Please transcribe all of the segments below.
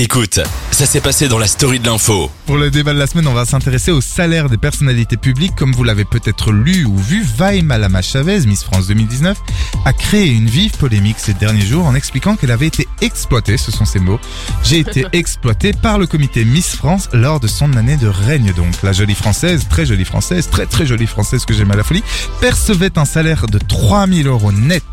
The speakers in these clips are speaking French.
Écoute, ça s'est passé dans la story de l'info. Pour le débat de la semaine, on va s'intéresser au salaire des personnalités publiques. Comme vous l'avez peut-être lu ou vu, Vaï Malama Chavez, Miss France 2019, a créé une vive polémique ces derniers jours en expliquant qu'elle avait été exploitée, ce sont ses mots. J'ai été exploitée par le comité Miss France lors de son année de règne donc. La jolie française, très jolie française, très très jolie française que j'aime à la folie, percevait un salaire de 3000 euros net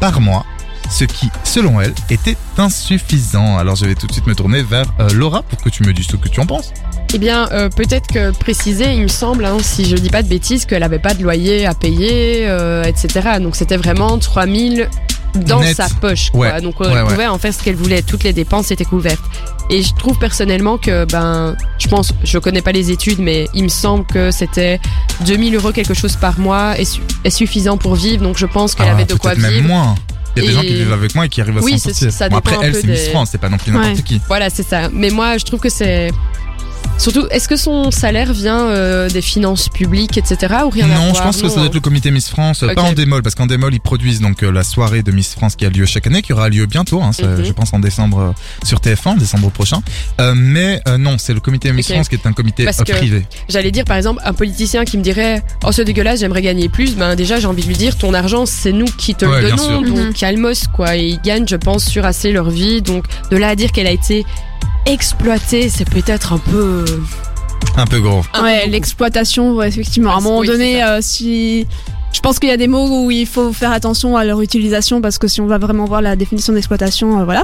par mois ce qui, selon elle, était insuffisant. Alors je vais tout de suite me tourner vers euh, Laura pour que tu me dises ce que tu en penses. Eh bien, euh, peut-être que préciser, il me semble, hein, si je dis pas de bêtises, qu'elle avait pas de loyer à payer, euh, etc. Donc c'était vraiment 3000 dans Net. sa poche. Quoi. Ouais. Donc Ouais, elle ouais. pouvait en faire ce qu'elle voulait. Toutes les dépenses étaient couvertes. Et je trouve personnellement que, ben, je pense, je connais pas les études, mais il me semble que c'était 2000 euros quelque chose par mois est, su- est suffisant pour vivre. Donc je pense qu'elle Ah, avait de quoi peut-être même vivre. moins. Il y a des gens qui vivent avec moi et qui arrivent à Oui, s'en sortir. Bon, après, elle, c'est Miss des- France, c'est pas non plus n'importe Ouais. qui. Voilà, c'est ça. Mais moi, je trouve que c'est. Surtout, est-ce que son salaire vient euh, des finances publiques, etc. ou rien à Non, voir je pense que ça doit être le comité Miss France, euh, Ok. pas en démol, parce qu'en démol, ils produisent donc euh, la soirée de Miss France qui a lieu chaque année, qui aura lieu bientôt, hein, ça, Mhm. je pense en décembre euh, sur TF1, décembre prochain. Euh, mais euh, non, c'est le comité Miss Ok. France qui est un comité Parce euh, que- privé. J'allais dire, par exemple, un politicien qui me dirait Oh, c'est dégueulasse, j'aimerais gagner plus. Ben, déjà, j'ai envie de lui dire Ton argent, c'est nous qui te Ouais, le bien donnons. sûr. Donc, Mhm. calmos, quoi. Et ils gagnent, je pense, sur assez leur vie. Donc, de là à dire qu'elle a été exploitée, c'est peut-être un peu. Un peu gros. Ouais, l'exploitation, ouais, effectivement. À un Ouais, moment oui, donné, euh, si. Je pense qu'il y a des mots où il faut faire attention à leur utilisation parce que si on va vraiment voir la définition d'exploitation, euh, voilà,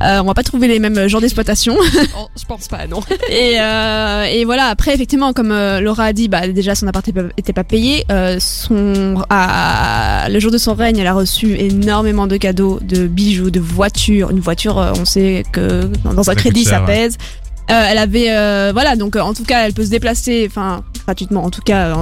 euh, on va pas trouver les mêmes genres d'exploitation. Oh, je pense pas, non. et, euh, et voilà. Après, effectivement, comme euh, Laura a dit, bah déjà son appart était pas- payé. Euh, son à- le jour de son règne, elle a reçu énormément de cadeaux, de bijoux, de voitures. Une voiture, euh, on sait que dans un Ça crédit, ça ouais. pèse. Euh, elle avait, euh, voilà, donc euh, en tout cas, elle peut se déplacer, enfin gratuitement, en tout cas.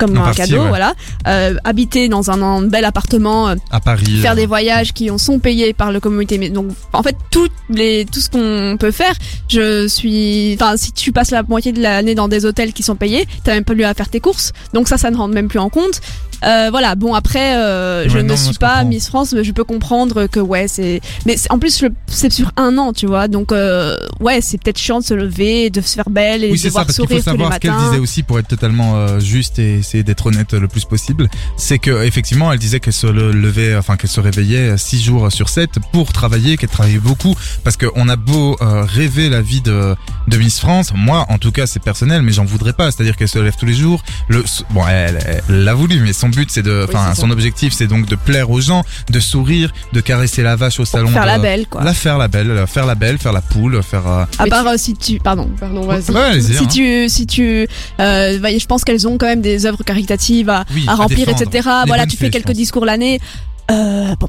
Comme En un partie, cadeau, ouais. voilà. Euh, habiter dans un, un bel appartement, euh, À Paris. faire euh, des voyages qui en sont payés par le communauté. Mais donc, en fait, toutes les, tout ce qu'on peut faire, je suis, enfin, si tu passes la moitié de l'année dans des hôtels qui sont payés, t'as même pas lu à faire tes courses. Donc ça, ça ne rentre même plus en compte. Euh, voilà. Bon, après, euh, je ne non, suis pas comprends. Miss France, mais je peux comprendre que ouais, c'est, mais en plus, c'est sur un an, tu vois. Donc, euh, ouais, c'est peut-être chiant de se lever, de se faire belle et Oui, de c'est ça, devoir parce qu'il sourire faut tous les savoir ce qu'elle matins. disait aussi pour être totalement euh, juste et essayer d'être honnête le plus possible. C'est que effectivement, elle disait qu'elle se le- levait, enfin qu'elle se réveillait 6 jours sur 7 pour travailler, qu'elle travaillait beaucoup. Parce qu'on a beau euh, rêver la vie de, de Miss France, moi en tout cas c'est personnel, mais j'en voudrais pas. C'est-à-dire qu'elle se lève tous les jours. Le, bon, elle elle l'a voulu, mais son but c'est de, enfin son ça. objectif c'est donc de plaire aux gens, de sourire, de caresser la vache au salon. Faire de- la belle, quoi. La faire la belle, euh, faire la belle, faire la poule, faire. euh, À part euh, si tu, pardon. Pardon, vas-y. Ouais, si hein. tu si tu euh, bah, je pense qu'elles ont quand même des œuvres caritatives à, Oui, à à remplir etc Les voilà tu fais quelques discours l'année euh, bon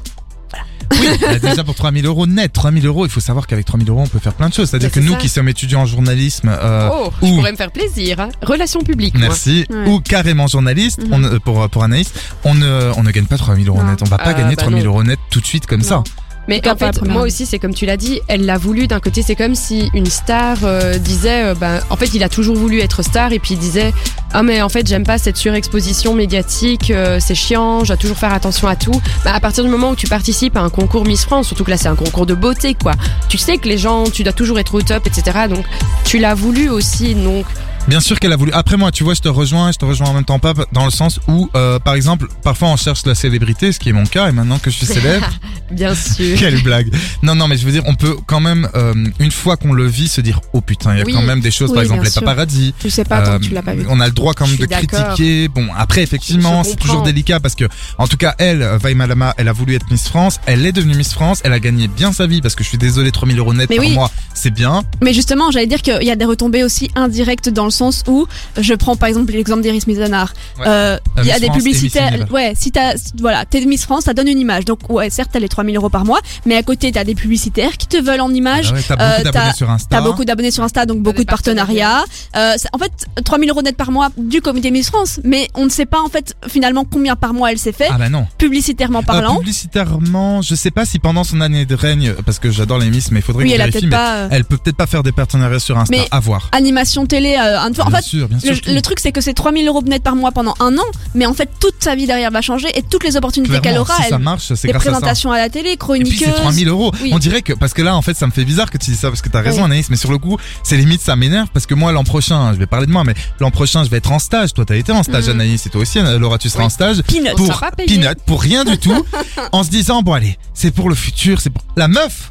Oui, bah, déjà pour 3000 euros net, 3000 euros, il faut savoir qu'avec 3000 euros, on peut faire plein de choses. C'est-à-dire Mais que nous ça. qui sommes étudiants en journalisme, euh, oh, je ou- pourrais me faire plaisir. Hein. Relations publiques, merci, Ouais. ou carrément journaliste, Mhm. on, ne- pour, pour Anaïs, on ne, on ne gagne pas 3000 euros Non. net. On va pas Ah, gagner bah 3000 non. euros net tout de suite comme ça. Mais en fait, moi année. aussi, c'est comme tu l'as dit, elle l'a voulu. D'un côté, c'est comme si une star euh, disait, euh, ben, en fait, il a toujours voulu être star, et puis il disait, ah mais en fait, j'aime pas cette surexposition médiatique, euh, c'est chiant, je dois toujours faire attention à tout. Bah, à partir du moment où tu participes à un concours Miss France, surtout que là, c'est un concours de beauté, quoi. Tu sais que les gens, tu dois toujours être au top, etc. Donc, tu l'as voulu aussi, donc. Bien sûr qu'elle a voulu. Après moi, tu vois, je te rejoins, je te rejoins en même temps pas dans le sens où, euh, par exemple, parfois on cherche la célébrité, ce qui est mon cas, et maintenant que je suis célèbre, Bien sûr. Quelle blague Non, non, mais je veux dire, on peut quand même, euh, une fois qu'on le vit, se dire, oh putain, il y a Oui. quand même des choses, Oui, par exemple les sûr. paparazzi. je sais pas tant Euh, que tu l'as pas vu On a le droit quand même de critiquer. Bon, après, effectivement, c'est toujours délicat parce que, en tout cas, elle, Vaï Malama, elle a voulu être Miss France. Elle est devenue Miss France. Elle a gagné bien sa vie parce que je suis désolé, 3000 euros net Mais par oui. mois, c'est bien. mais justement j'allais dire qu'il y a des retombées aussi indirectes dans le sens où je prends par exemple l'exemple d'Iris Mizanar Ouais. Euh, il y a Miss des publicitaires Univers. ouais si t'as voilà t'es Miss France ça donne une image donc ouais certes t'as les 3000 euros par mois mais à côté t'as des publicitaires qui te veulent en image Ah ouais, t'as beaucoup Euh, d'abonnés sur Insta. T'as beaucoup d'abonnés sur Insta, donc beaucoup de partenariats. Euh, en fait, 3000 euros net par mois du comité Miss France, mais on ne sait pas en fait finalement combien par mois elle s'est fait, Ah bah non. publicitairement Euh, parlant. publicitairement, je sais pas si pendant son année de règne, parce que j'adore les Miss, mais il faudrait oui, que elle vérifie, mais pas. euh, Elle peut peut-être pas faire des partenariats sur Insta, Mais à voir. animation télé. euh, un- en bien fait, sûr, bien sûr. le, le truc c'est que c'est 3000 euros net par mois pendant un an, mais en fait toute sa vie derrière va changer et toutes les opportunités qu'elle aura, si ça elle, marche, c'est les grâce à ça. présentations à la télé, Et puis c'est 3000 euros. Oui. On dirait que parce que là en fait ça me fait bizarre que tu dis ça parce que t'as raison Oui. Anaïs, mais sur le coup c'est limite ça m'énerve parce que moi l'an prochain, je vais parler de moi, mais l'an prochain je vais être en stage. Toi t'as été en stage Mhm. Anaïs et toi aussi Laura tu seras Oui. en stage Peanuts. On pour pas peanut, pour rien du tout, en se disant bon allez c'est pour le futur, c'est pour la meuf.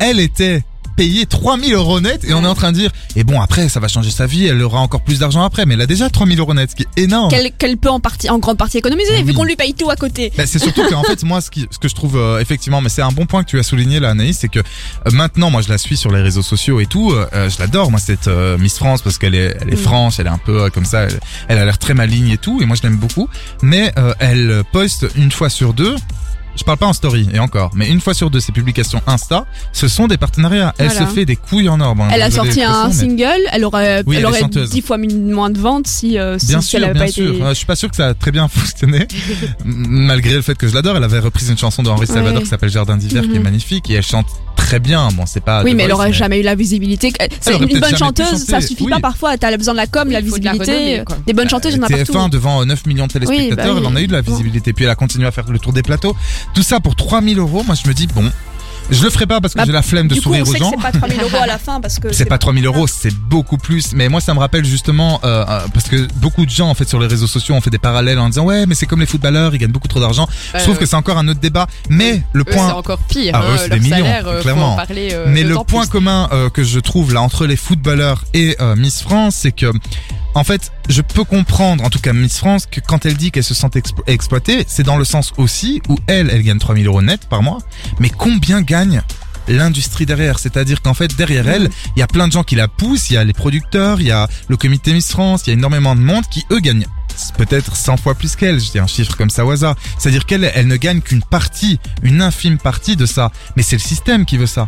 Elle était payée 3000 euros net et on est en train de dire et bon après ça va changer sa vie, elle aura encore plus d'argent après, mais elle a déjà 3000 euros net, ce qui est énorme. Qu'elle qu'elle peut en partie, en grande partie économiser, Oui. vu qu'on lui paye tout à côté. Bah, c'est surtout qu'en fait moi ce, qui, ce que je trouve euh, effectivement mais c'est un bon point que tu as souligné là Anaïs c'est que euh, maintenant moi je la suis sur les réseaux sociaux et tout euh, euh, je l'adore moi cette euh, Miss France parce qu'elle est elle est Mm. franche elle est un peu euh, comme ça elle, elle a l'air très maligne et tout et moi je l'aime beaucoup mais euh, elle poste une fois sur deux je parle pas en story et encore mais une fois sur deux ses publications Insta ce sont des partenariats elle Voilà. se fait des couilles en or Bon, Elle a désolé sorti un l'expression, mais- single, elle aurait, Oui, elle elle est aurait chanteuse. 10 fois moins de ventes si, euh, si, Bien si sûr, elle avait bien pas sûr. été. Euh, je suis pas sûr que ça a très bien fonctionné, malgré le fait que je l'adore. Elle avait repris une chanson de Henri Salvador Ouais. qui s'appelle Jardin d'hiver, qui est Mhm. magnifique et elle chante très bien. Bon, c'est pas. Oui, mais elle Voice, aurait jamais eu la visibilité. C'est une bonne chanteuse, ça suffit oui. pas parfois. T'as besoin de la com, Oui, la de visibilité. Des bonnes chanteuses, il y en a TF1 partout. devant euh, 9 millions de téléspectateurs, Oui, bah elle en a eu de la visibilité. Puis elle a continué à faire le tour des plateaux. Tout ça pour 3000 euros. Moi, je me dis bon, je le ferai pas parce que Bah, j'ai la flemme de Du coup, sourire on aux sait gens. c'est pas 3000 euros à la fin parce que C'est pas 3000 euros, c'est beaucoup plus. Mais moi, ça me rappelle justement euh, euh, parce que beaucoup de gens en fait sur les réseaux sociaux ont fait des parallèles en disant ouais, mais c'est comme les footballeurs, ils gagnent beaucoup trop d'argent. Je trouve que c'est encore un autre débat. Mais le point c'est encore pire. Ah, hein, eux, c'est des millions, salaire, euh, clairement. parler, euh, Mais le point plus. commun euh, que je trouve là entre les footballeurs et euh, Miss France, c'est que en fait, je peux comprendre, en tout cas Miss France, que quand elle dit qu'elle se sent explo- exploitée, c'est dans le sens aussi où elle, elle gagne 3000 euros net par mois, mais combien gagne l'industrie derrière? C'est-à-dire qu'en fait, derrière elle, il y a plein de gens qui la poussent, il y a les producteurs, il y a le comité Miss France, il y a énormément de monde qui, eux, gagnent peut-être 100 fois plus qu'elle, je dis un chiffre comme ça au hasard. C'est-à-dire qu'elle, elle ne gagne qu'une partie, une infime partie de ça. Mais c'est le système qui veut ça.